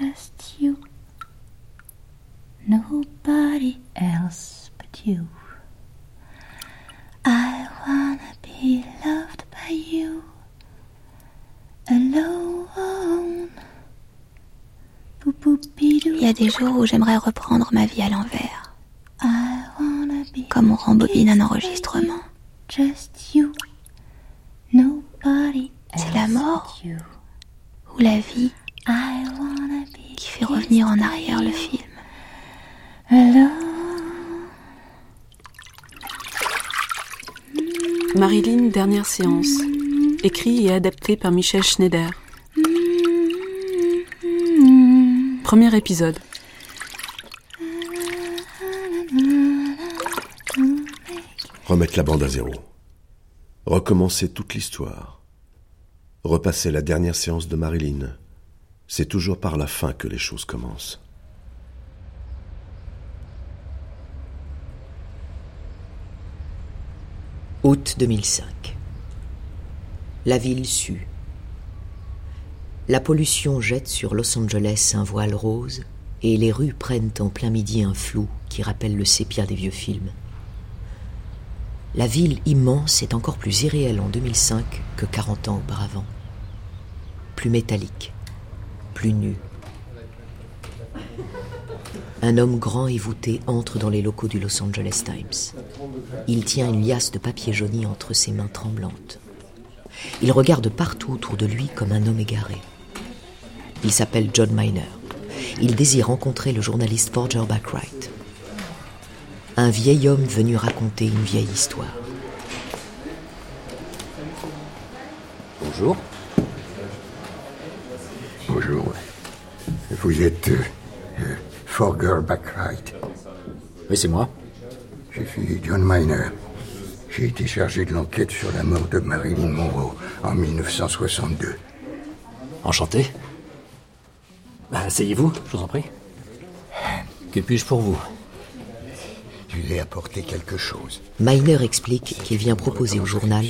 just you. Nobody else but you. I wanna be loved by you. Alone. Il y a des jours où j'aimerais reprendre ma vie à l'envers. Comme on rembobine un enregistrement. C'est la mort ou la vie qui fait revenir en arrière le film. Marilyn, dernière séance. Écrit et adapté par Michel Schneider. Premier épisode. Remettre la bande à zéro. Recommencer toute l'histoire. Repasser la dernière séance de Marilyn. C'est toujours par la fin que les choses commencent. Août 2005. La ville sue. La pollution jette sur Los Angeles un voile rose et les rues prennent en plein midi un flou qui rappelle le sépia des vieux films. La ville immense est encore plus irréelle en 2005 que 40 ans auparavant. Plus métallique, plus nu. Un homme grand et voûté entre dans les locaux du Los Angeles Times. Il tient une liasse de papier jauni entre ses mains tremblantes. Il regarde partout autour de lui comme un homme égaré. Il s'appelle John Miner. Il désire rencontrer le journaliste Forger Backwright. Un vieil homme venu raconter une vieille histoire. Bonjour. Bonjour. Vous êtes euh, euh, Forger Backwright. Oui, c'est moi. Je suis John Miner. J'ai été chargé de l'enquête sur la mort de Marilyn Monroe en 1962. Enchanté. Bah, asseyez-vous, je vous en prie. Que puis-je pour vous? Je lui ai apporté quelque chose. Miner explique qu'il vient proposer au journal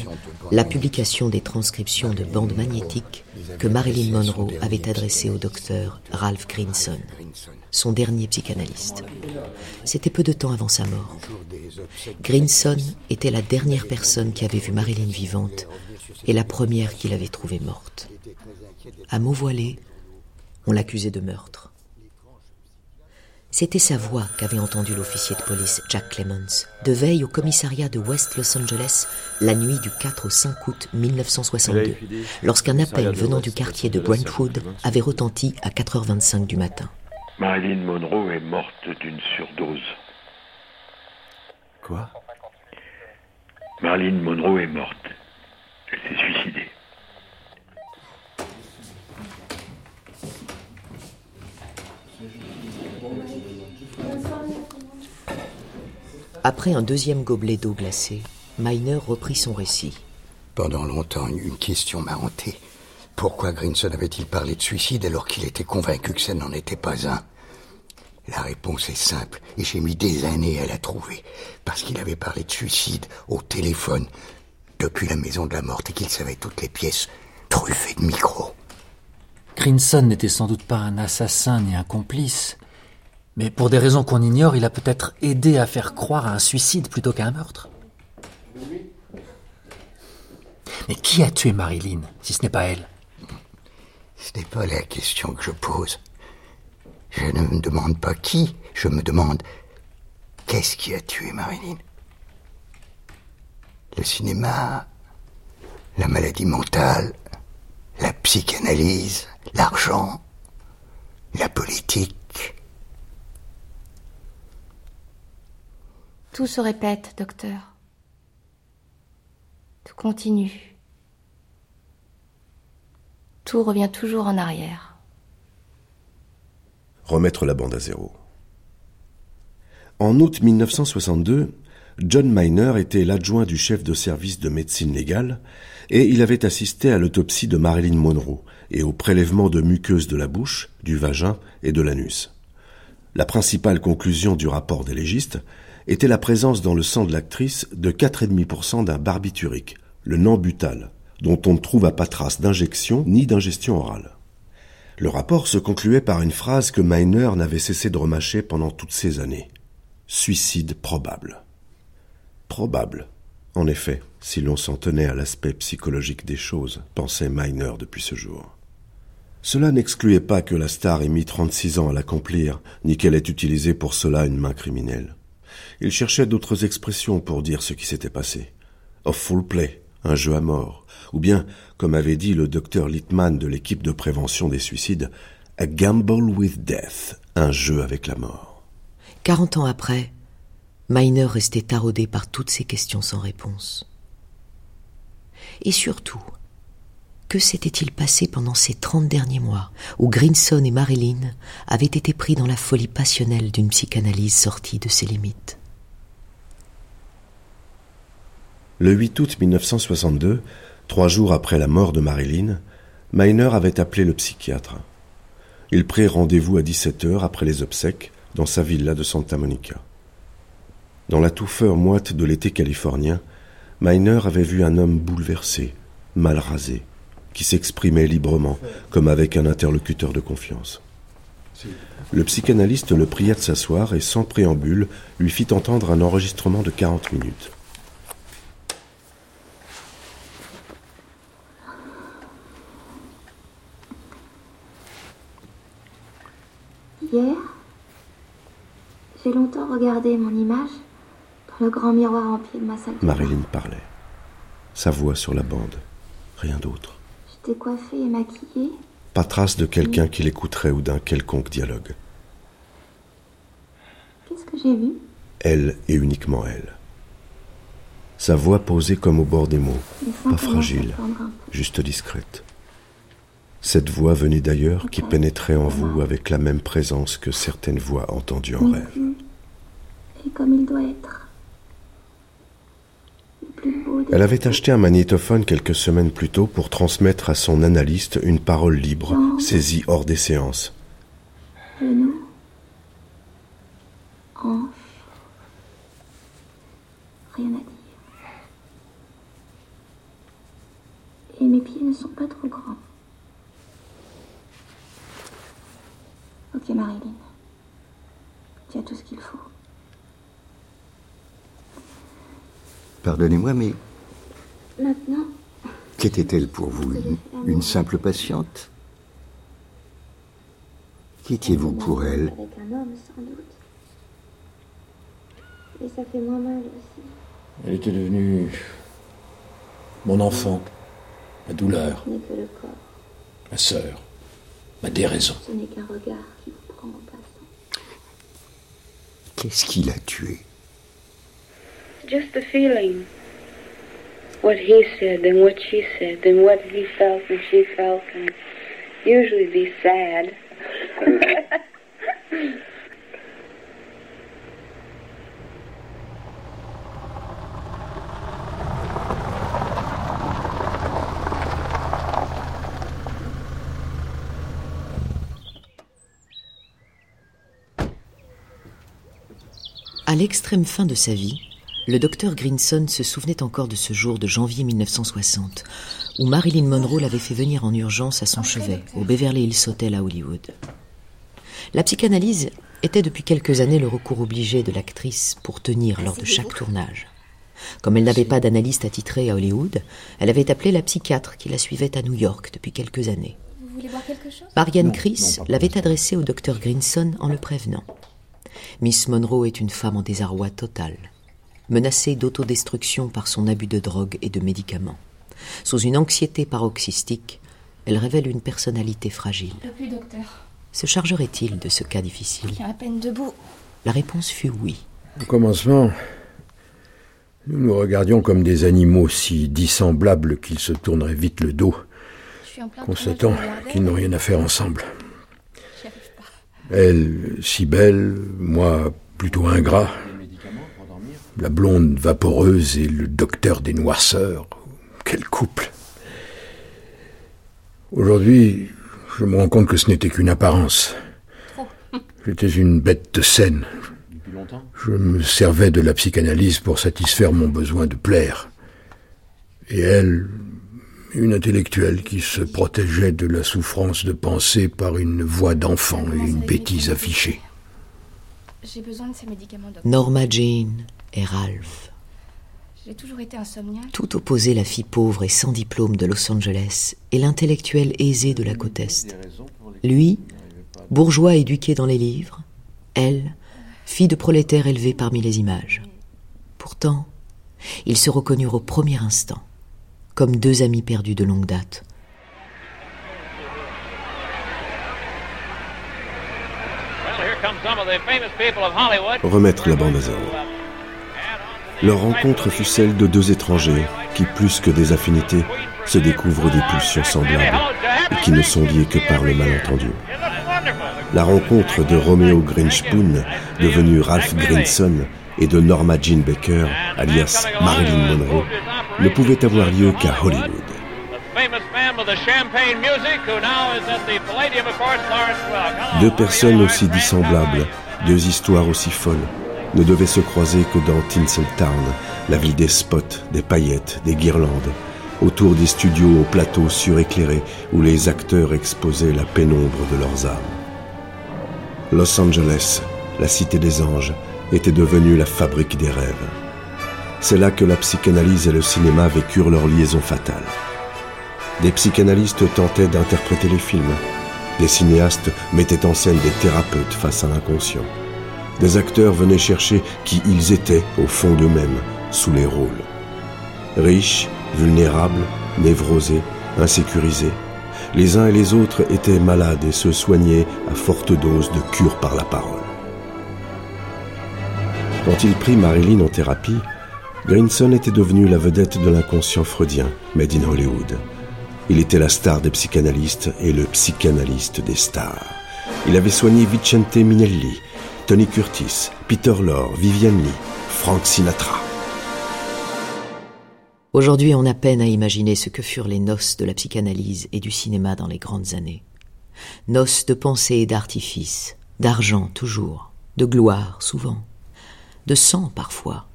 la publication des transcriptions de bandes magnétiques que Marilyn Monroe avait adressées au docteur Ralph Grinson, son dernier psychanalyste. C'était peu de temps avant sa mort. Grinson était la dernière personne qui avait vu Marilyn vivante et la première qu'il avait trouvée morte. À mots voilés, on l'accusait de meurtre. C'était sa voix qu'avait entendue l'officier de police Jack Clemens, de veille au commissariat de West Los Angeles, la nuit du 4 au 5 août 1962, lorsqu'un appel venant du quartier de Brentwood avait retenti à 4h25 du matin. Marilyn Monroe est morte d'une surdose. Quoi? Marilyn Monroe est morte. Elle s'est suicidée. Après un deuxième gobelet d'eau glacée, Miner reprit son récit. Pendant longtemps, une question m'a hanté. Pourquoi Grinson avait-il parlé de suicide alors qu'il était convaincu que ça n'en était pas un? La réponse est simple, et j'ai mis des années à la trouver. Parce qu'il avait parlé de suicide au téléphone depuis la maison de la morte et qu'il savait toutes les pièces truffées de micros. Grinson n'était sans doute pas un assassin ni un complice. Mais pour des raisons qu'on ignore, il a peut-être aidé à faire croire à un suicide plutôt qu'à un meurtre. Mais qui a tué Marilyn, si ce n'est pas elle? Ce n'est pas la question que je pose. Je ne me demande pas qui, je me demande qu'est-ce qui a tué Marilyn Le cinéma, la maladie mentale, la psychanalyse, l'argent, la politique. Tout se répète, docteur. Tout continue. Tout revient toujours en arrière. Remettre la bande à zéro. En août 1962, John Miner était l'adjoint du chef de service de médecine légale et il avait assisté à l'autopsie de Marilyn Monroe et au prélèvement de muqueuses de la bouche, du vagin et de l'anus. La principale conclusion du rapport des légistes était la présence dans le sang de l'actrice de 4,5% d'un barbiturique, le nambutal, dont on ne trouva pas trace d'injection ni d'ingestion orale. Le rapport se concluait par une phrase que Miner n'avait cessé de remâcher pendant toutes ces années. Suicide probable. Probable, en effet, si l'on s'en tenait à l'aspect psychologique des choses, pensait Miner depuis ce jour. Cela n'excluait pas que la star ait mis 36 ans à l'accomplir, ni qu'elle ait utilisé pour cela une main criminelle. Il cherchait d'autres expressions pour dire ce qui s'était passé. A full play, un jeu à mort, ou bien, comme avait dit le docteur Littman de l'équipe de prévention des suicides, a gamble with death, un jeu avec la mort. Quarante ans après, Miner restait taraudé par toutes ces questions sans réponse. Et surtout, que s'était-il passé pendant ces trente derniers mois où Grinson et Marilyn avaient été pris dans la folie passionnelle d'une psychanalyse sortie de ses limites? Le 8 août 1962, trois jours après la mort de Marilyn, Miner avait appelé le psychiatre. Il prit rendez-vous à 17 heures après les obsèques dans sa villa de Santa Monica. Dans la touffeur moite de l'été californien, Miner avait vu un homme bouleversé, mal rasé, qui s'exprimait librement, comme avec un interlocuteur de confiance. Le psychanalyste le pria de s'asseoir et, sans préambule, lui fit entendre un enregistrement de 40 minutes. Hier, j'ai longtemps regardé mon image dans le grand miroir en pied de ma salle. Marilyn parlait. Sa voix sur la bande. Rien d'autre. J'étais coiffée et maquillée. Pas trace de quelqu'un qui l'écouterait ou d'un quelconque dialogue. Qu'est-ce que j'ai vu? Elle et uniquement elle. Sa voix posée comme au bord des mots, pas fragile, juste discrète. Cette voix venue d'ailleurs qui pénétrait en vous avec la même présence que certaines voix entendues en rêve. Et comme il doit être. Elle avait acheté un magnétophone quelques semaines plus tôt pour transmettre à son analyste une parole libre, saisie hors des séances. Hanche. Rien à dire. Et mes pieds ne sont pas trop grands. Ok, Marilyn. Tu as tout ce qu'il faut. Pardonnez-moi, mais Maintenant, qu'était-elle pour vous une, une simple patiente? Qu'étiez-vous pour elle? avec un homme, sans doute. Et ça fait moins mal aussi. Elle était devenue mon enfant, ma douleur, Ce n'est que le corps. ma sœur, ma déraison. Ce n'est qu'un regard qui vous prend en passant. Qu'est-ce qui l'a tuée Just the feeling. What he said and what she said and what he felt and she felt and usually be sad. À l'extrême fin de sa vie, le docteur Grinson se souvenait encore de ce jour de janvier 1960, où Marilyn Monroe l'avait fait venir en urgence à son chevet, au Beverly Hills Hotel à Hollywood. La psychanalyse était depuis quelques années le recours obligé de l'actrice pour tenir lors de chaque tournage. Comme elle n'avait pas d'analyste attitré à Hollywood, elle avait appelé la psychiatre qui la suivait à New York depuis quelques années. Vous voulez boire quelque chose? Marianne Chris l'avait adressée au docteur Grinson en le prévenant. Miss Monroe est une femme en désarroi total, menacée d'autodestruction par son abus de drogue et de médicaments. Sous une anxiété paroxystique, elle révèle une personnalité fragile. Le plus docteur. Se chargerait-il de ce cas difficile? À peine debout. La réponse fut oui. Au commencement, nous nous regardions comme des animaux si dissemblables qu'ils se tourneraient vite le dos, constatant qu'ils n'ont rien à faire ensemble. Elle, si belle, moi, plutôt ingrat. La blonde vaporeuse et le docteur des noirceurs. Quel couple Aujourd'hui, je me rends compte que ce n'était qu'une apparence. J'étais une bête de scène. Je me servais de la psychanalyse pour satisfaire mon besoin de plaire. Et elle Une intellectuelle qui se protégeait de la souffrance de penser par une voix d'enfant et une bêtise affichée. J'ai besoin de ces médicaments, docteur. Norma Jean et Ralph. J'ai toujours été insomniaque. Tout opposé la fille pauvre et sans diplôme de Los Angeles et l'intellectuel aisé de la côte Est. Lui, bourgeois éduqué dans les livres, elle, fille de prolétaire élevée parmi les images. Pourtant, ils se reconnurent au premier instant, comme deux amis perdus de longue date. Remettre la bande à zéro. Leur rencontre fut celle de deux étrangers qui, plus que des affinités, se découvrent des pulsions semblables et qui ne sont liés que par le malentendu. La rencontre de Romeo Grinchpoon, devenu Ralph Grinson, et de Norma Jean Baker, alias Marilyn Monroe, ne pouvait avoir lieu qu'à Hollywood. Deux personnes aussi dissemblables, deux histoires aussi folles, ne devaient se croiser que dans Tinseltown, la ville des spots, des paillettes, des guirlandes, autour des studios au plateau suréclairés où les acteurs exposaient la pénombre de leurs âmes. Los Angeles, la cité des anges, était devenue la fabrique des rêves. C'est là que la psychanalyse et le cinéma vécurent leur liaison fatale. Des psychanalystes tentaient d'interpréter les films. Des cinéastes mettaient en scène des thérapeutes face à l'inconscient. Des acteurs venaient chercher qui ils étaient au fond d'eux-mêmes, sous les rôles. Riches, vulnérables, névrosés, insécurisés, les uns et les autres étaient malades et se soignaient à forte dose de cure par la parole. Quand il prit Marilyn en thérapie, Grinson était devenu la vedette de l'inconscient freudien, made in Hollywood. Il était la star des psychanalystes et le psychanalyste des stars. Il avait soigné Vicente Minelli, Tony Curtis, Peter Lorre, Vivian Lee, Frank Sinatra. Aujourd'hui, on a peine à imaginer ce que furent les noces de la psychanalyse et du cinéma dans les grandes années. Noces de pensée et d'artifice, d'argent toujours, de gloire souvent, de sang parfois.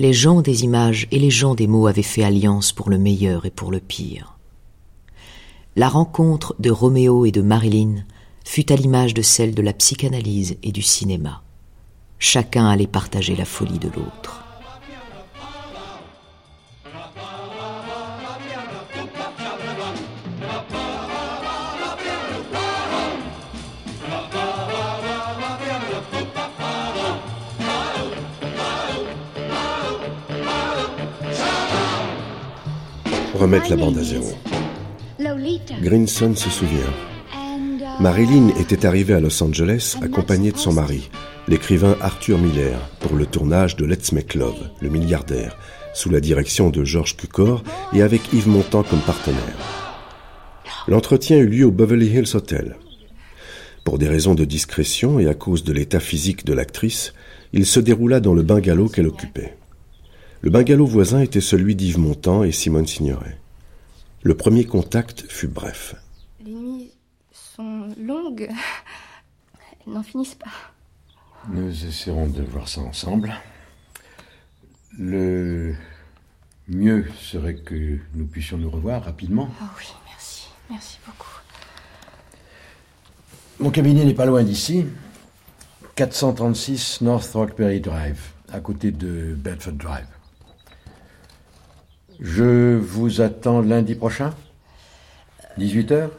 Les gens des images et les gens des mots avaient fait alliance pour le meilleur et pour le pire. La rencontre de Roméo et de Marilyn fut à l'image de celle de la psychanalyse et du cinéma. Chacun allait partager la folie de l'autre. Remettre la bande à zéro. Grinson se souvient. Marilyn était arrivée à Los Angeles accompagnée de son mari, l'écrivain Arthur Miller, pour le tournage de Let's Make Love, le milliardaire, sous la direction de George Cukor et avec Yves Montand comme partenaire. L'entretien eut lieu au Beverly Hills Hotel. Pour des raisons de discrétion et à cause de l'état physique de l'actrice, il se déroula dans le bungalow qu'elle occupait. Le bungalow voisin était celui d'Yves Montand et Simone Signoret. Le premier contact fut bref. Les nuits sont longues. Elles n'en finissent pas. Nous essaierons de voir ça ensemble. Le mieux serait que nous puissions nous revoir rapidement. Oh oui, merci. Merci beaucoup. Mon cabinet n'est pas loin d'ici. 436 North Rockberry Drive, à côté de Bedford Drive. Je vous attends lundi prochain? 18h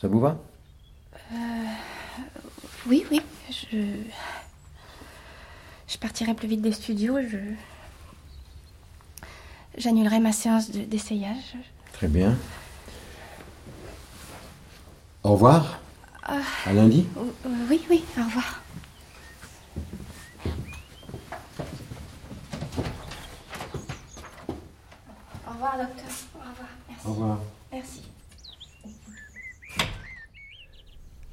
Ça vous va? Euh, Oui, oui. Je. Je partirai plus vite des studios. Je. J'annulerai ma séance d'essayage. Très bien. Au revoir. Euh, à lundi euh, Oui, oui, au revoir. Revoir, docteur. Au revoir. Merci. Au revoir. Merci.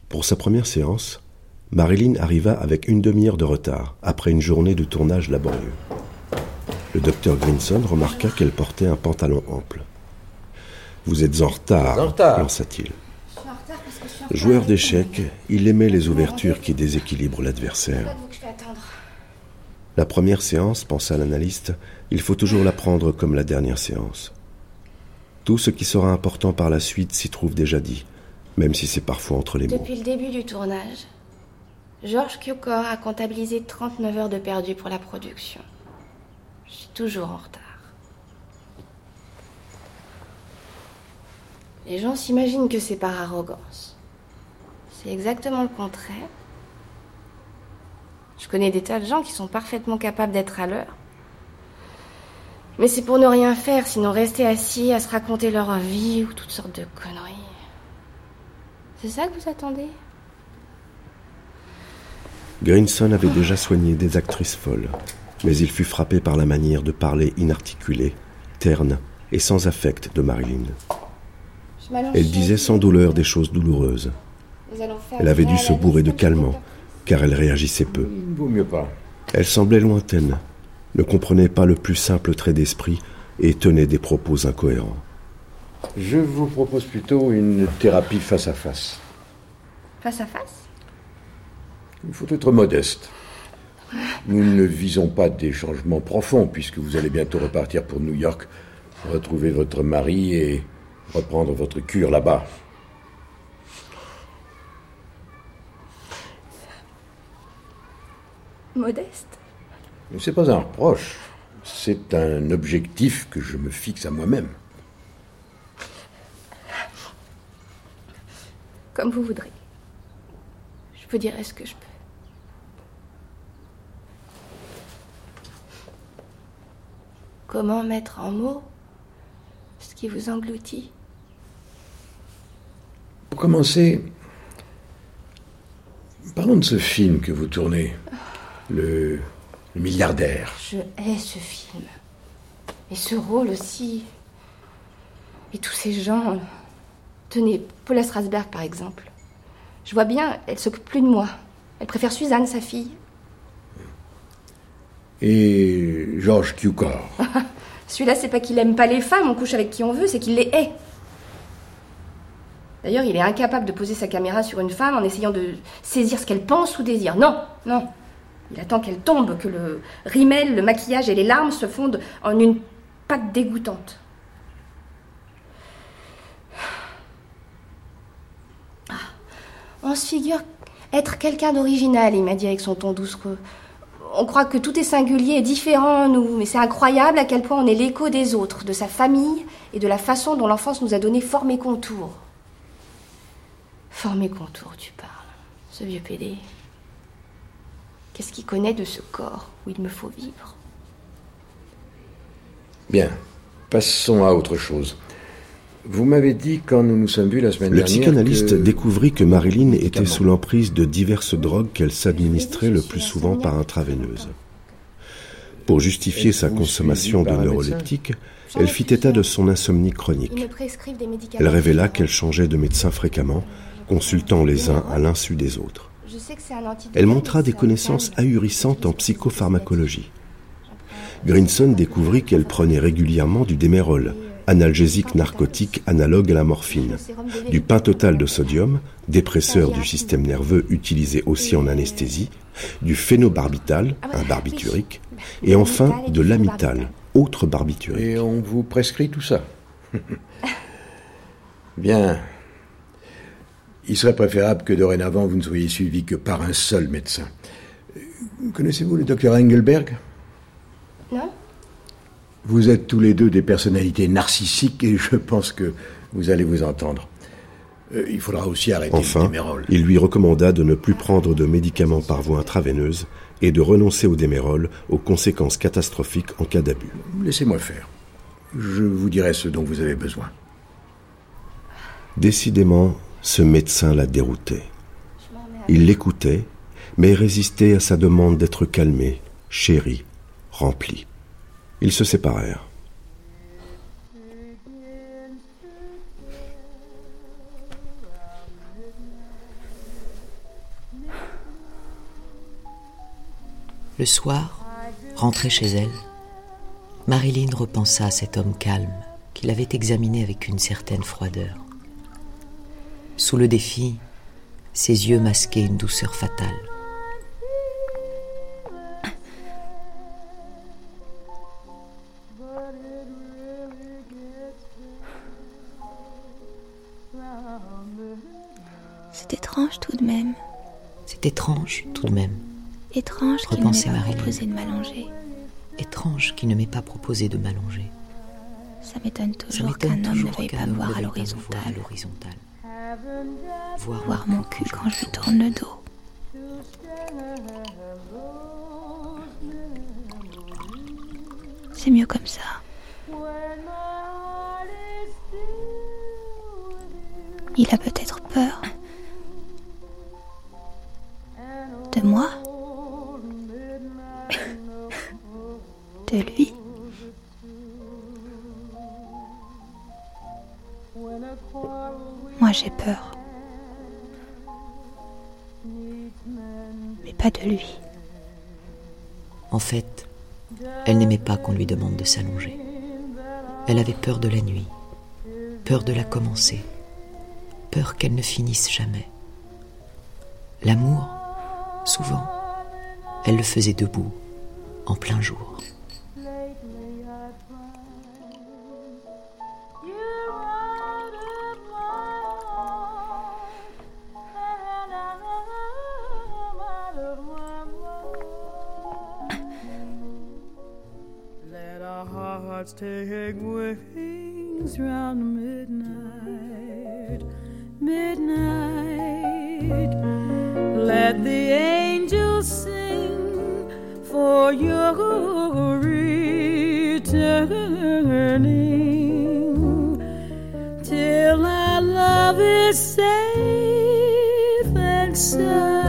Pour sa première séance, Marilyn arriva avec une demi-heure de retard, après une journée de tournage laborieux. Le docteur Grinson remarqua qu'elle portait un pantalon ample. Vous êtes en retard, en retard. pensa-t-il. Joueur d'échecs, il aimait les ouvertures qui déséquilibrent l'adversaire. La première séance, pensa l'analyste, il faut toujours la prendre comme la dernière séance. Tout ce qui sera important par la suite s'y trouve déjà dit, même si c'est parfois entre les mots. Depuis le début du tournage, Georges Cukor a comptabilisé 39 heures de perdu pour la production. Je suis toujours en retard. Les gens s'imaginent que c'est par arrogance. C'est exactement le contraire. Je connais des tas de gens qui sont parfaitement capables d'être à l'heure. Mais c'est pour ne rien faire, sinon rester assis à se raconter leur vie ou toutes sortes de conneries. C'est ça que vous attendez? Greenson avait déjà soigné des actrices folles, mais il fut frappé par la manière de parler inarticulée, terne et sans affect de Marilyn. Elle disait sans douleur des choses douloureuses. Elle avait dû se bourrer de calmant, car elle réagissait peu. Vaut mieux pas. Elle semblait lointaine, ne comprenait pas le plus simple trait d'esprit et tenait des propos incohérents. Je vous propose plutôt une thérapie face à face. Face à face? Il faut être modeste. Nous ne visons pas des changements profonds, puisque vous allez bientôt repartir pour New York, retrouver votre mari et reprendre votre cure là-bas. Modeste C'est pas un reproche, c'est un objectif que je me fixe à moi-même. Comme vous voudrez. Je vous dirai ce que je peux. Comment mettre en mots ce qui vous engloutit? Pour commencer, parlons de ce film que vous tournez, le, le milliardaire. Je hais ce film. Et ce rôle aussi. Et tous ces gens. Tenez, Paula Strasberg par exemple. Je vois bien, elle s'occupe plus de moi. Elle préfère Suzanne, sa fille. Et Georges Cukor. Celui-là, c'est pas qu'il aime pas les femmes, on couche avec qui on veut, c'est qu'il les hait. D'ailleurs, il est incapable de poser sa caméra sur une femme en essayant de saisir ce qu'elle pense ou désire. Non, non. Il attend qu'elle tombe, que le rimel, le maquillage et les larmes se fondent en une pâte dégoûtante. Ah, on se figure être quelqu'un d'original, il m'a dit avec son ton doucereux. On croit que tout est singulier et différent en nous, mais c'est incroyable à quel point on est l'écho des autres, de sa famille et de la façon dont l'enfance nous a donné forme et contour. Forme et contour, tu parles. Ce vieux pédé. Qu'est-ce qu'il connaît de ce corps où il me faut vivre? Bien, passons à autre chose. Vous m'avez dit quand nous nous sommes vus la semaine Le dernière. psychanalyste que- découvrit que Marilyn était sous l'emprise de diverses drogues qu'elle s'administrait le plus souvent par intraveineuse. Pour justifier sa consommation de neuroleptiques, elle fit état de son insomnie chronique. Elle révéla qu'elle changeait de médecin fréquemment, consultant les uns à l'insu des autres. Je sais que c'est un antidote, Elle montra des connaissances ahurissantes en psychopharmacologie. Grinson découvrit qu'elle prenait régulièrement du démérol, analgésique narcotique analogue à la morphine, du pentotal de sodium, dépresseur du système nerveux utilisé aussi en anesthésie, du phénobarbital, un barbiturique, et enfin de l'amital, autre barbiturique. Et on vous prescrit tout ça. Bien. Il serait préférable que dorénavant vous ne soyez suivi que par un seul médecin. Connaissez-vous le docteur Engelberg? Non Vous êtes tous les deux des personnalités narcissiques et je pense que vous allez vous entendre. Euh, il faudra aussi arrêter le Enfin, démérol. il lui recommanda de ne plus prendre de médicaments par voie intraveineuse et de renoncer au démérol aux conséquences catastrophiques en cas d'abus. Laissez-moi faire. Je vous dirai ce dont vous avez besoin. Décidément, ce médecin la déroutait. Il l'écoutait, mais résistait à sa demande d'être calmé, chéri, rempli. Ils se séparèrent. Le soir, rentrée chez elle, Marilyn repensa à cet homme calme qu'il avait examiné avec une certaine froideur. Sous le défi, ses yeux masquaient une douceur fatale. C'est étrange tout de même. C'est étrange tout de même. Étrange qu'il ne m'ait pas proposé de m'allonger. Étrange qu'il ne m'ait pas proposé de m'allonger. Ça m'étonne toujours qu'un homme ne veuille pas voir à l'horizontale. Voir, mon cul quand je tourne le dos. C'est mieux comme ça. Il a peut-être peur. De moi De lui j'ai peur. Mais pas de lui. En fait, elle n'aimait pas qu'on lui demande de s'allonger. Elle avait peur de la nuit, peur de la commencer, peur qu'elle ne finisse jamais. L'amour, souvent, elle le faisait debout, en plein jour. Midnight. Let the angels sing for your returning till our love is safe and sound.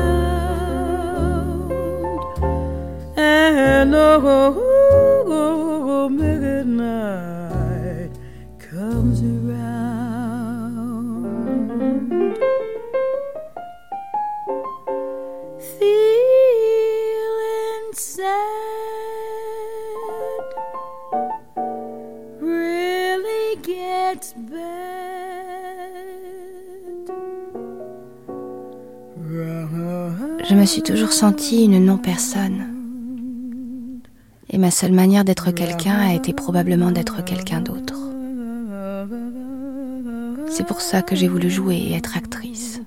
Suis toujours sentie une non-personne. Et ma seule manière d'être quelqu'un a été probablement d'être quelqu'un d'autre. C'est pour ça que j'ai voulu jouer et être actrice.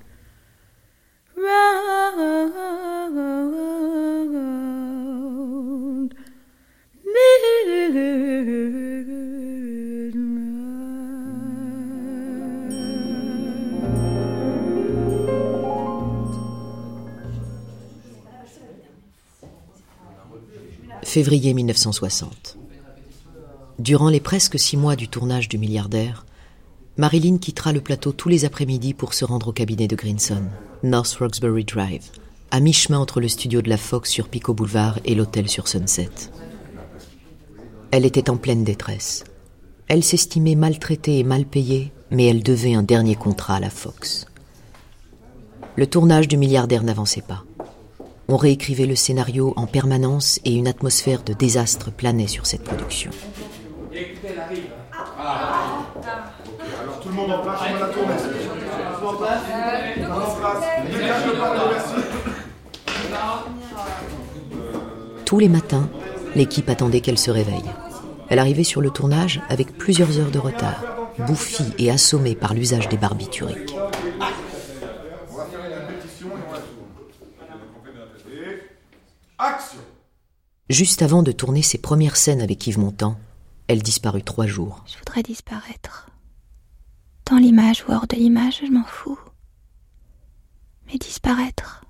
Février 1960. Durant les presque six mois du tournage du milliardaire, Marilyn quittera le plateau tous les après-midi pour se rendre au cabinet de Greenson, North Roxbury Drive, à mi-chemin entre le studio de la Fox sur Pico Boulevard et l'hôtel sur Sunset. Elle était en pleine détresse. Elle s'estimait maltraitée et mal payée, mais elle devait un dernier contrat à la Fox. Le tournage du milliardaire n'avançait pas. On réécrivait le scénario en permanence et une atmosphère de désastre planait sur cette production. Tous les matins, l'équipe attendait qu'elle se réveille. Elle arrivait sur le tournage avec plusieurs heures de retard, bouffie et assommée par l'usage des barbituriques. Juste avant de tourner ses premières scènes avec Yves Montand, elle disparut trois jours. Je voudrais disparaître. Dans l'image ou hors de l'image, je m'en fous. Mais disparaître.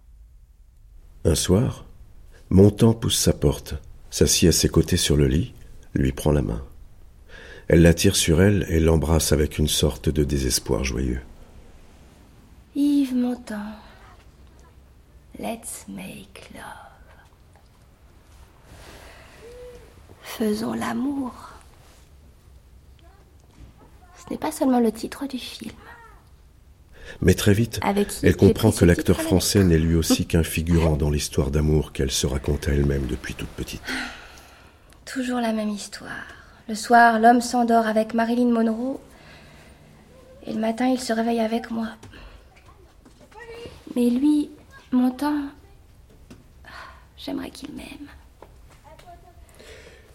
Un soir, Montand pousse sa porte, s'assied à ses côtés sur le lit, lui prend la main. Elle l'attire sur elle et l'embrasse avec une sorte de désespoir joyeux. Yves Montand, let's make love. Faisons l'amour. Ce n'est pas seulement le titre du film. Mais très vite, elle comprend que l'acteur français n'est lui aussi qu'un figurant dans l'histoire d'amour qu'elle se raconte à elle-même depuis toute petite. Toujours la même histoire. Le soir, l'homme s'endort avec Marilyn Monroe et le matin, il se réveille avec moi. Mais lui, mon temps, j'aimerais qu'il m'aime.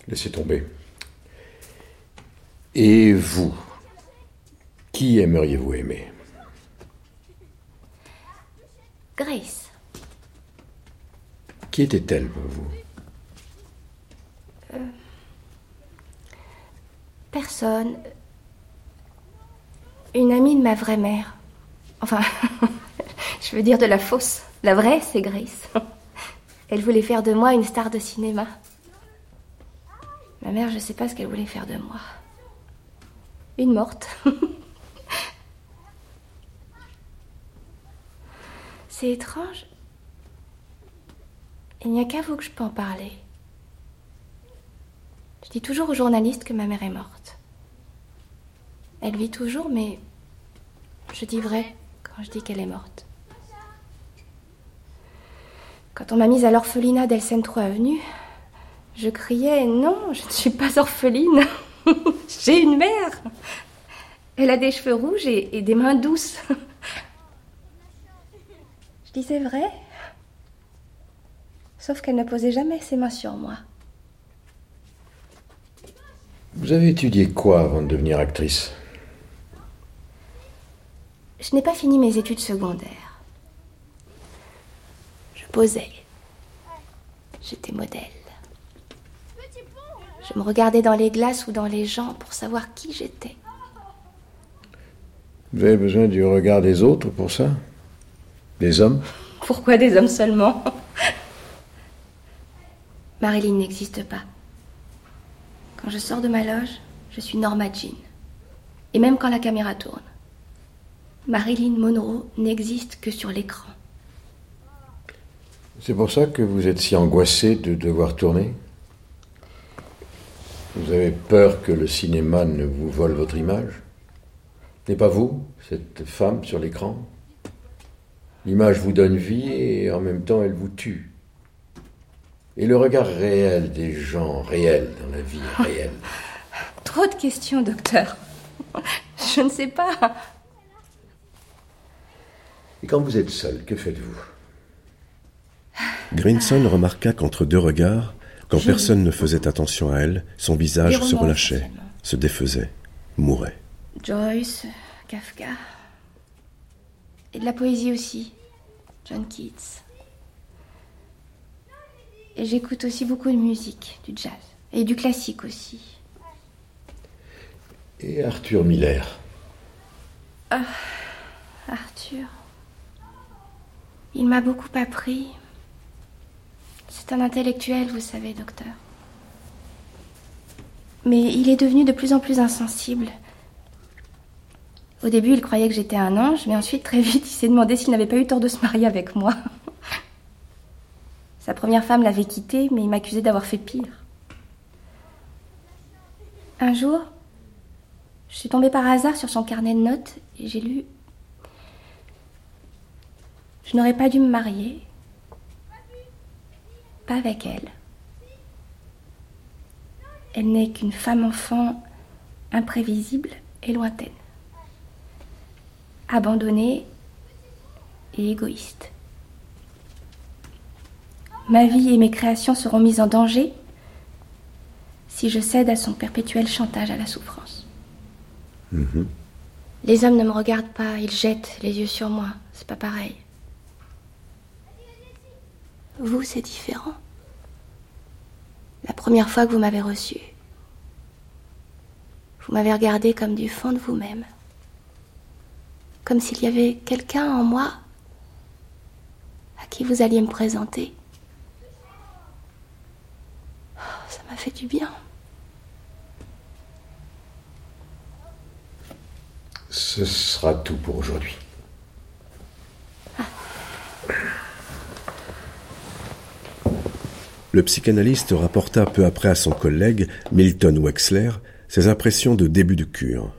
Laissez tomber. Et vous Qui aimeriez-vous aimer? Grace. Qui était-elle pour vous? Euh, personne. Une amie de ma vraie mère. Enfin, je veux dire de la fausse. La vraie, c'est Grace. Elle voulait faire de moi une star de cinéma. Ma mère, je sais pas ce qu'elle voulait faire de moi. Une morte. c'est étrange. Il n'y a qu'à vous que je peux en parler. Je dis toujours aux journalistes que ma mère est morte. Elle vit toujours, mais je dis vrai quand je dis qu'elle est morte. Quand on m'a mise à l'orphelinat d'Elsen 3 Avenue, je criais Non, je ne suis pas orpheline. J'ai une mère. Elle a des cheveux rouges et, et des mains douces. je disais vrai. Sauf qu'elle ne posait jamais ses mains sur moi. Vous avez étudié quoi avant de devenir actrice? Je n'ai pas fini mes études secondaires. Je posais. J'étais modèle. Je me regardais dans les glaces ou dans les gens pour savoir qui j'étais. Vous avez besoin du regard des autres pour ça? Des hommes? Pourquoi des hommes seulement? Marilyn n'existe pas. Quand je sors de ma loge, je suis Norma Jean. Et même quand la caméra tourne. Marilyn Monroe n'existe que sur l'écran. C'est pour ça que vous êtes si angoissé de devoir tourner? Vous avez peur que le cinéma ne vous vole votre image N'est pas vous, cette femme sur l'écran L'image vous donne vie et en même temps elle vous tue. Et le regard réel des gens réels dans la vie réelle. Trop de questions, docteur. Je ne sais pas. Et quand vous êtes seul, que faites-vous? Grinson remarqua qu'entre deux regards, quand Je- personne ne faisait attention à elle, son visage se relâchait, se défaisait, mourait. Joyce, Kafka. Et de la poésie aussi. John Keats. Et j'écoute aussi beaucoup de musique, du jazz. Et du classique aussi. Et Arthur Miller Ah, Arthur. Il m'a beaucoup appris. C'est un intellectuel, vous savez, docteur. Mais il est devenu de plus en plus insensible. Au début, il croyait que j'étais un ange, mais ensuite, très vite, il s'est demandé s'il n'avait pas eu tort de se marier avec moi. Sa première femme l'avait quitté, mais il m'accusait d'avoir fait pire. Un jour, je suis tombée par hasard sur son carnet de notes et j'ai lu Je n'aurais pas dû me marier. Pas avec elle. Elle n'est qu'une femme-enfant imprévisible et lointaine. Abandonnée et égoïste. Ma vie et mes créations seront mises en danger si je cède à son perpétuel chantage à la souffrance. Mhm. Les hommes ne me regardent pas, ils jettent les yeux sur moi. C'est pas pareil. Vous, c'est différent. La première fois que vous m'avez reçu, vous m'avez regardé comme du fond de vous-même. Comme s'il y avait quelqu'un en moi à qui vous alliez me présenter. Oh, Ça m'a fait du bien. Ce sera tout pour aujourd'hui. Le psychanalyste rapporta peu après à son collègue, Milton Wexler, ses impressions de début de cure.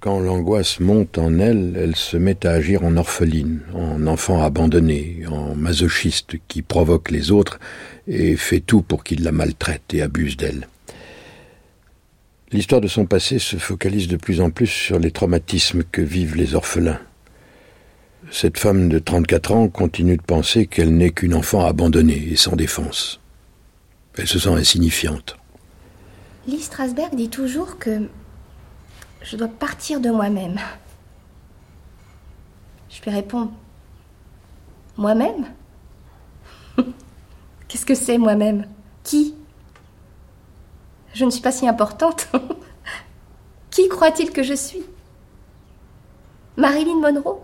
Quand l'angoisse monte en elle, elle se met à agir en orpheline, en enfant abandonné, en masochiste qui provoque les autres et fait tout pour qu'ils la maltraitent et abusent d'elle. L'histoire de son passé se focalise de plus en plus sur les traumatismes que vivent les orphelins. Cette femme de 34 ans continue de penser qu'elle n'est qu'une enfant abandonnée et sans défense. Elle se sent insignifiante. Lee Strasberg dit toujours que je dois partir de moi-même. Je lui réponds Moi-même? Qu'est-ce que c'est moi-même? Qui? Je ne suis pas si importante. Qui croit-il que je suis? Marilyn Monroe?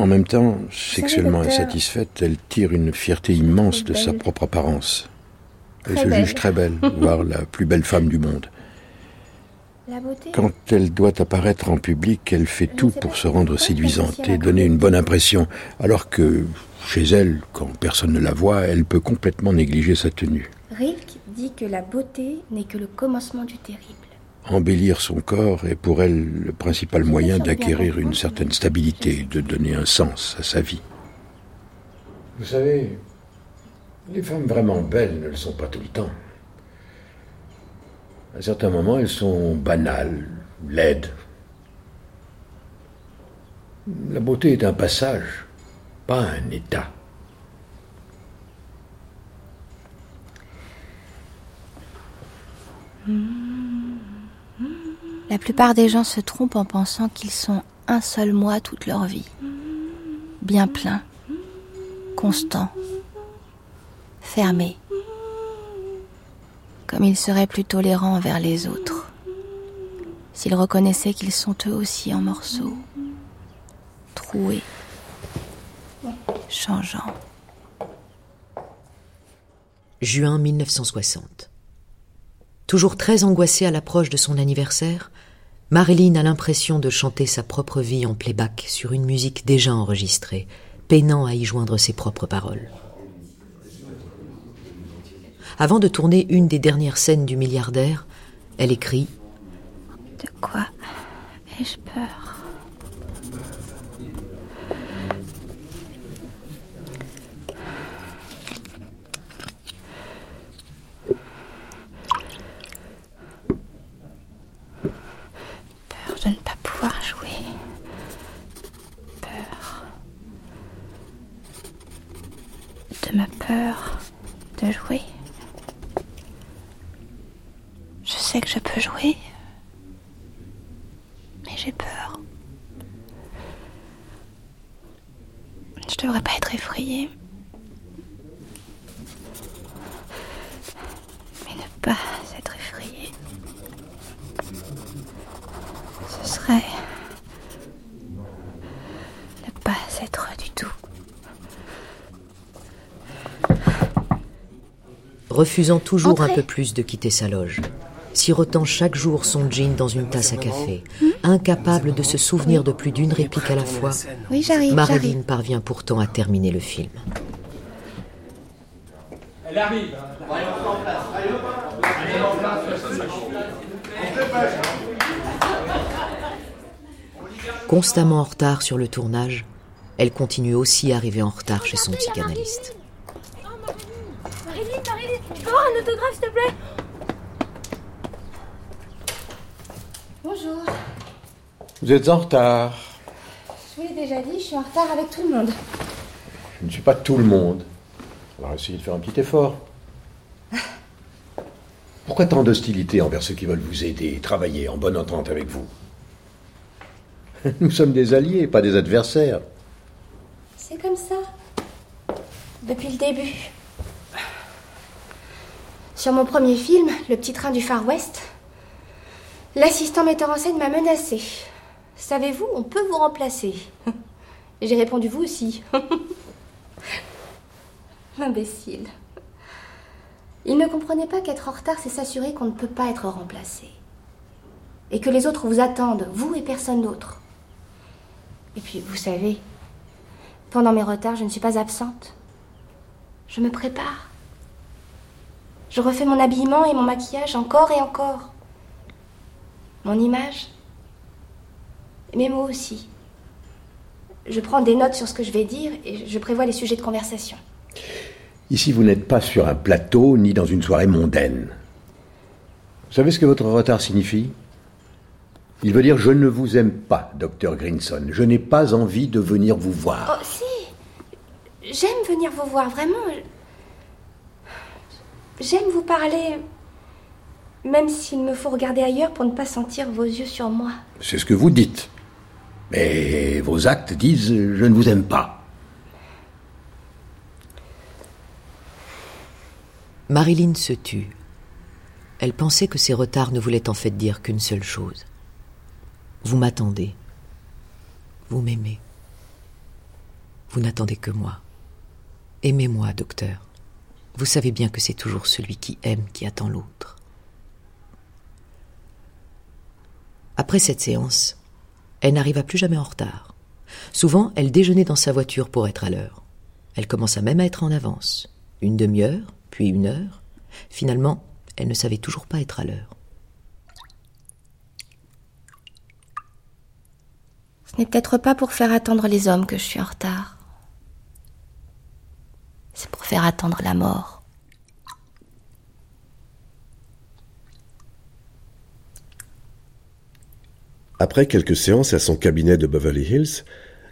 En même temps, sexuellement insatisfaite, elle tire une fierté immense de sa propre apparence. Elle se juge très belle, voire la plus belle femme du monde. Quand elle doit apparaître en public, elle fait tout pour se rendre séduisante et donner une bonne impression, alors que chez elle, quand personne ne la voit, elle peut complètement négliger sa tenue. Rilke dit que la beauté n'est que le commencement du terrible. Embellir son corps est pour elle le principal moyen d'acquérir une certaine stabilité, de donner un sens à sa vie. Vous savez, les femmes vraiment belles ne le sont pas tout le temps. À certains moments, elles sont banales, laides. La beauté est un passage, pas un état. La plupart des gens se trompent en pensant qu'ils sont un seul moi toute leur vie. Bien plein, constant, fermé, comme ils seraient plus tolérants envers les autres, s'ils reconnaissaient qu'ils sont eux aussi en morceaux, troués, changeants. Juin 1960. Toujours très angoissée à l'approche de son anniversaire, Marilyn a l'impression de chanter sa propre vie en playback sur une musique déjà enregistrée, peinant à y joindre ses propres paroles. Avant de tourner une des dernières scènes du milliardaire, elle écrit De quoi ai-je peur de ne pas pouvoir jouer. Peur de ma peur de jouer. Je sais que je peux jouer, mais j'ai peur. Je devrais pas être effrayée. Mais ne pas être effrayée. Ce serait ne pas être du tout. Refusant toujours Entrez. un peu plus de quitter sa loge, sirotant chaque jour son gin dans une tasse à café, incapable de se souvenir de plus d'une réplique à la fois, Oui, j'arrive, Marilyn parvient pourtant à terminer le film. Elle arrive. Constamment en retard sur le tournage, elle continue aussi à arriver en retard chez son psychanalyste. Marilyn, Marilyn, je peux avoir un autographe, s'il te plaît? Bonjour. Vous êtes en retard. Je vous l'ai déjà dit, je suis en retard avec tout le monde. Je ne suis pas tout le monde. On va essayer de faire un petit effort. Pourquoi tant d'hostilité envers ceux qui veulent vous aider et travailler en bonne entente avec vous? Nous sommes des alliés, pas des adversaires. C'est comme ça. Depuis le début. Sur mon premier film, Le petit train du Far West, l'assistant metteur en scène m'a menacé. Savez-vous, on peut vous remplacer. J'ai répondu vous aussi. Imbécile. Il ne comprenait pas qu'être en retard, c'est s'assurer qu'on ne peut pas être remplacé. Et que les autres vous attendent, vous et personne d'autre. Et puis, vous savez, pendant mes retards, je ne suis pas absente. Je me prépare. Je refais mon habillement et mon maquillage encore et encore. Mon image. Mes mots aussi. Je prends des notes sur ce que je vais dire et je prévois les sujets de conversation. Ici, vous n'êtes pas sur un plateau ni dans une soirée mondaine. Vous savez ce que votre retard signifie? Il veut dire je ne vous aime pas, docteur Grinson. Je n'ai pas envie de venir vous voir. Oh, si J'aime venir vous voir, vraiment. J'aime vous parler, même s'il me faut regarder ailleurs pour ne pas sentir vos yeux sur moi. C'est ce que vous dites. Mais vos actes disent je ne vous aime pas. Marilyn se tut. Elle pensait que ses retards ne voulaient en fait dire qu'une seule chose. Vous m'attendez. Vous m'aimez. Vous n'attendez que moi. Aimez-moi, docteur. Vous savez bien que c'est toujours celui qui aime qui attend l'autre. Après cette séance, elle n'arriva plus jamais en retard. Souvent, elle déjeunait dans sa voiture pour être à l'heure. Elle commença même à être en avance. Une demi-heure, puis une heure. Finalement, elle ne savait toujours pas être à l'heure. Ce n'est peut-être pas pour faire attendre les hommes que je suis en retard. Pour faire attendre la mort. Après quelques séances à son cabinet de Beverly Hills,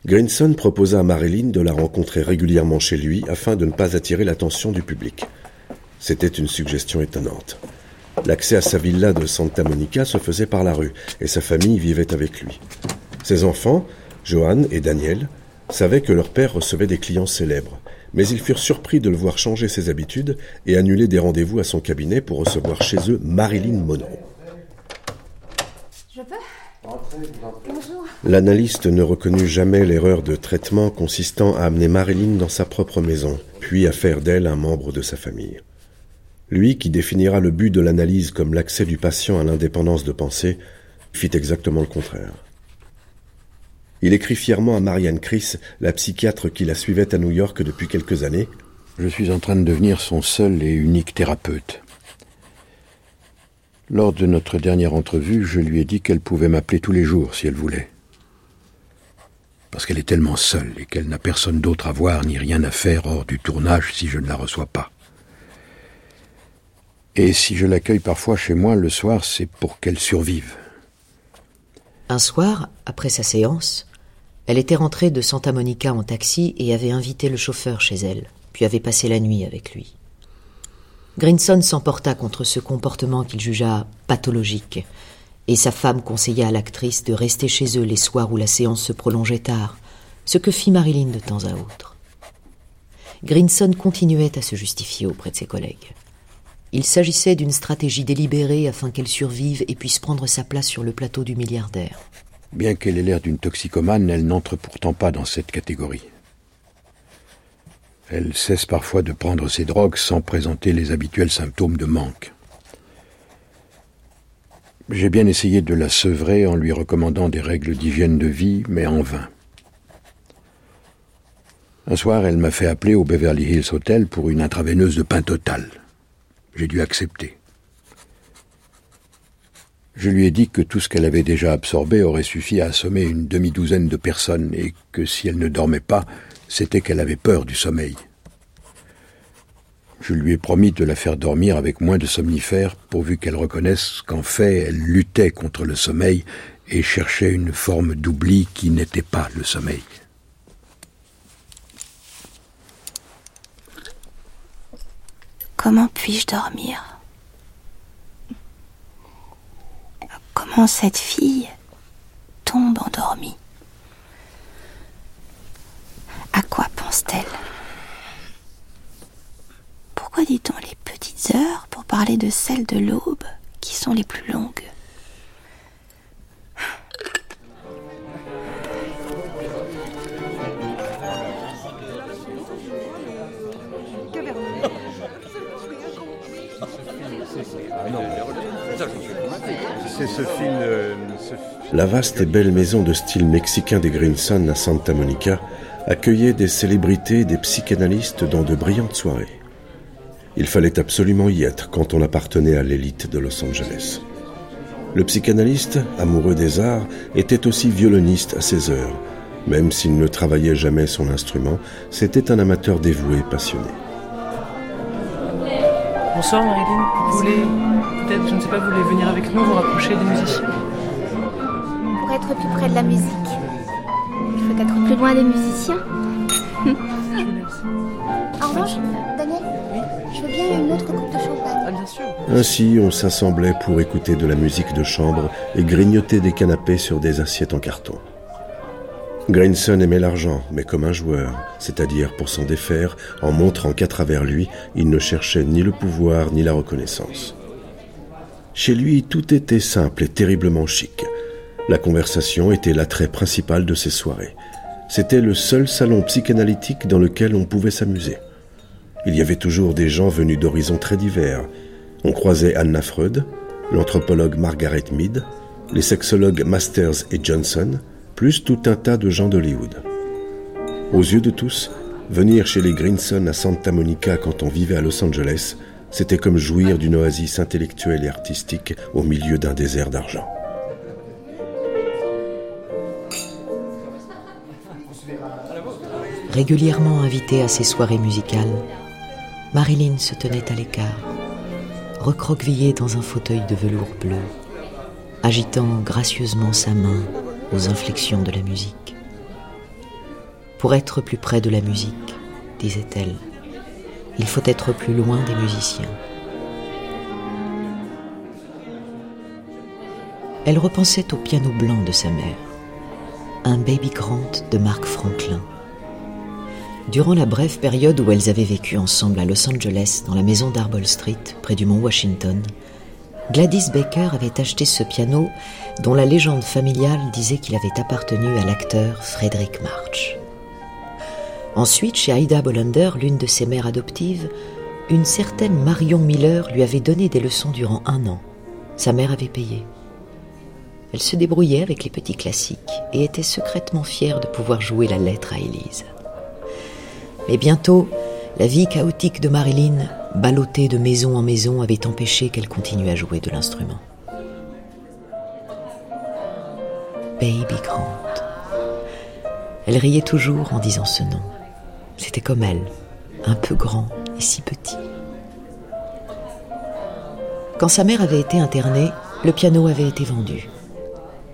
Grinson proposa à Marilyn de la rencontrer régulièrement chez lui afin de ne pas attirer l'attention du public. C'était une suggestion étonnante. L'accès à sa villa de Santa Monica se faisait par la rue et sa famille vivait avec lui. Ses enfants, Johan et Daniel, savaient que leur père recevait des clients célèbres, mais ils furent surpris de le voir changer ses habitudes et annuler des rendez-vous à son cabinet pour recevoir chez eux Marilyn Monroe. Je peux? Bonjour. L'analyste ne reconnut jamais l'erreur de traitement consistant à amener Marilyn dans sa propre maison, puis à faire d'elle un membre de sa famille. Lui, qui définira le but de l'analyse comme l'accès du patient à l'indépendance de pensée, fit exactement le contraire. Il écrit fièrement à Marianne Chris, la psychiatre qui la suivait à New York depuis quelques années. Je suis en train de devenir son seul et unique thérapeute. Lors de notre dernière entrevue, je lui ai dit qu'elle pouvait m'appeler tous les jours si elle voulait. Parce qu'elle est tellement seule et qu'elle n'a personne d'autre à voir ni rien à faire hors du tournage si je ne la reçois pas. Et si je l'accueille parfois chez moi le soir, c'est pour qu'elle survive. Un soir, après sa séance, elle était rentrée de Santa Monica en taxi et avait invité le chauffeur chez elle, puis avait passé la nuit avec lui. Grinson s'emporta contre ce comportement qu'il jugea pathologique, et sa femme conseilla à l'actrice de rester chez eux les soirs où la séance se prolongeait tard, ce que fit Marilyn de temps à autre. Grinson continuait à se justifier auprès de ses collègues. Il s'agissait d'une stratégie délibérée afin qu'elle survive et puisse prendre sa place sur le plateau du milliardaire. Bien qu'elle ait l'air d'une toxicomane, elle n'entre pourtant pas dans cette catégorie. Elle cesse parfois de prendre ses drogues sans présenter les habituels symptômes de manque. J'ai bien essayé de la sevrer en lui recommandant des règles d'hygiène de vie, mais en vain. Un soir, elle m'a fait appeler au Beverly Hills Hotel pour une intraveineuse de pain total. J'ai dû accepter. Je lui ai dit que tout ce qu'elle avait déjà absorbé aurait suffi à assommer une demi-douzaine de personnes et que si elle ne dormait pas, c'était qu'elle avait peur du sommeil. Je lui ai promis de la faire dormir avec moins de somnifères pourvu qu'elle reconnaisse qu'en fait elle luttait contre le sommeil et cherchait une forme d'oubli qui n'était pas le sommeil. Comment puis-je dormir? Comment cette fille tombe endormie? À quoi pense-t-elle? Pourquoi dit-on les petites heures pour parler de celles de l'aube qui sont les plus longues? Euh, La vaste et belle maison de style mexicain des Grinson à Santa Monica accueillait des célébrités et des psychanalystes dans de brillantes soirées. Il fallait absolument y être quand on appartenait à l'élite de Los Angeles. Le psychanalyste, amoureux des arts, était aussi violoniste à ses heures. Même s'il ne travaillait jamais son instrument, c'était un amateur dévoué, passionné. Bonsoir Marilyn. Vous voulez, peut-être, je ne sais pas, vous voulez venir avec nous, vous rapprocher des musiciens Pour être plus près de la musique, il faut être plus loin des musiciens. en revanche, Daniel, je veux bien une autre coupe de champagne. Ah, bien sûr. Ainsi, on s'assemblait pour écouter de la musique de chambre et grignoter des canapés sur des assiettes en carton. Grayson aimait l'argent, mais comme un joueur, c'est-à-dire pour s'en défaire en montrant qu'à travers lui, il ne cherchait ni le pouvoir ni la reconnaissance. Chez lui, tout était simple et terriblement chic. La conversation était l'attrait principal de ses soirées. C'était le seul salon psychanalytique dans lequel on pouvait s'amuser. Il y avait toujours des gens venus d'horizons très divers. On croisait Anna Freud, l'anthropologue Margaret Mead, les sexologues Masters et Johnson, plus tout un tas de gens d'Hollywood. Aux yeux de tous, venir chez les Greenson à Santa Monica quand on vivait à Los Angeles, c'était comme jouir d'une oasis intellectuelle et artistique au milieu d'un désert d'argent. Régulièrement invitée à ses soirées musicales, Marilyn se tenait à l'écart, recroquevillée dans un fauteuil de velours bleu, agitant gracieusement sa main aux inflexions de la musique. Pour être plus près de la musique, disait-elle, il faut être plus loin des musiciens. Elle repensait au piano blanc de sa mère, un baby grand de Mark Franklin Durant la brève période où elles avaient vécu ensemble à Los Angeles, dans la maison d'Arbol Street, près du mont Washington, Gladys Baker avait acheté ce piano dont la légende familiale disait qu'il avait appartenu à l'acteur Frederick March. Ensuite, chez Ida Bollander, l'une de ses mères adoptives, une certaine Marion Miller lui avait donné des leçons durant un an. Sa mère avait payé. Elle se débrouillait avec les petits classiques et était secrètement fière de pouvoir jouer la lettre à Élise. Mais bientôt, la vie chaotique de Marilyn, ballottée de maison en maison, avait empêché qu'elle continue à jouer de l'instrument. Baby Grant. Elle riait toujours en disant ce nom. C'était comme elle, un peu grand et si petit. Quand sa mère avait été internée, le piano avait été vendu.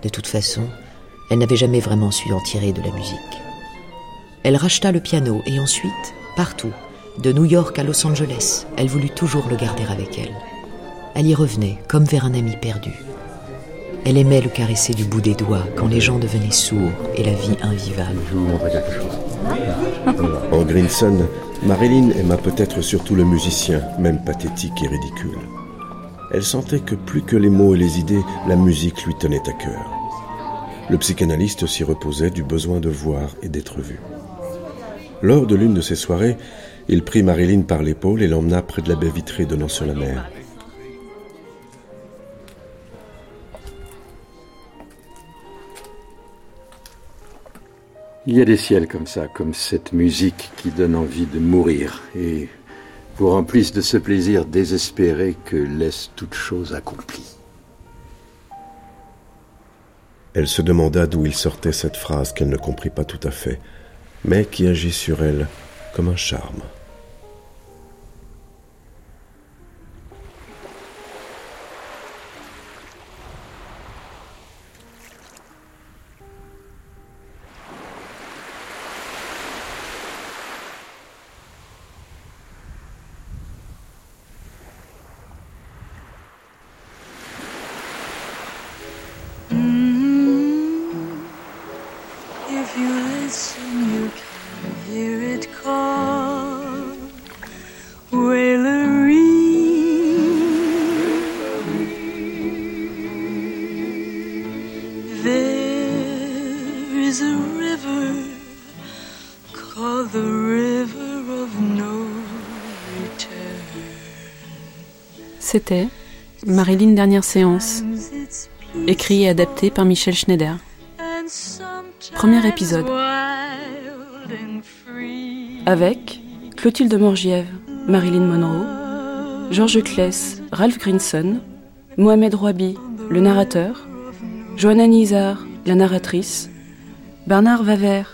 De toute façon, elle n'avait jamais vraiment su en tirer de la musique. Elle racheta le piano et ensuite, partout, de New York à Los Angeles, elle voulut toujours le garder avec elle. Elle y revenait, comme vers un ami perdu. Elle aimait le caresser du bout des doigts quand les gens devenaient sourds et la vie invivable. En Greenson, Marilyn aima peut-être surtout le musicien, même pathétique et ridicule. Elle sentait que plus que les mots et les idées, la musique lui tenait à cœur. Le psychanalyste s'y reposait du besoin de voir et d'être vu. Lors de l'une de ces soirées, il prit Marilyn par l'épaule et l'emmena près de la baie vitrée donnant sur la mer. Il y a des ciels comme ça, comme cette musique qui donne envie de mourir et vous remplissent de ce plaisir désespéré que laisse toute chose accomplie. Elle se demanda d'où il sortait cette phrase qu'elle ne comprit pas tout à fait mais qui agit sur elle comme un charme. Marilyn Dernière Séance, écrit et adapté par Michel Schneider. Premier épisode. Avec Clotilde Morgiève, Marilyn Monroe, Georges Kless, Ralph Grinson, Mohamed Rouabi, le narrateur, Johanna Nizar, la narratrice, Bernard Vaver,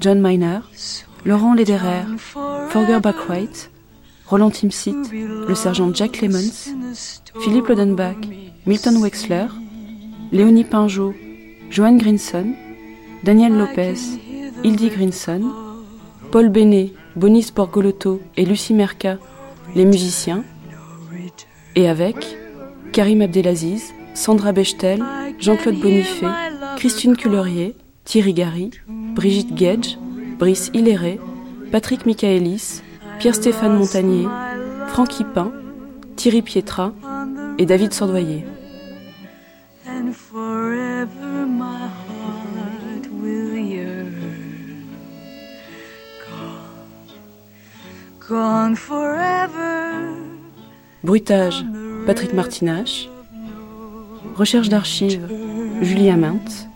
John Miner, Laurent Lederer, Forger Backwright, Roland Timsit, le sergent Jack Clemens, Philippe Lodenbach, Milton Wexler, Léonie Pinjot, Joanne Grinson, Daniel Lopez, Hildy Grinson, Paul Bénet, Bonis Borgolotto et Lucie Merca, les musiciens, et avec Karim Abdelaziz, Sandra Bechtel, Jean-Claude Bonifay, Christine Cullerier, Thierry Gary, Brigitte Gage, Brice Hilleret, Patrick Michaelis, Pierre-Stéphane Montagnier, Francky Pain, Thierry Pietra et David Sordoyer. Bruitage, Patrick Martinache. Recherche d'archives, Julie Aminthe.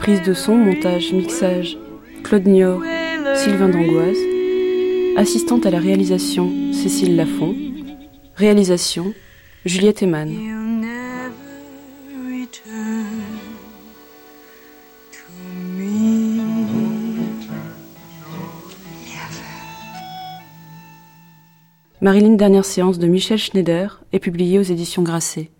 Prise de son, montage, mixage, Claude Niort, Sylvain Dangoise. Assistante à la réalisation, Cécile Lafont. Réalisation, Juliette Eman. Marilyn Dernière séance de Michel Schneider est publiée aux éditions Grasset.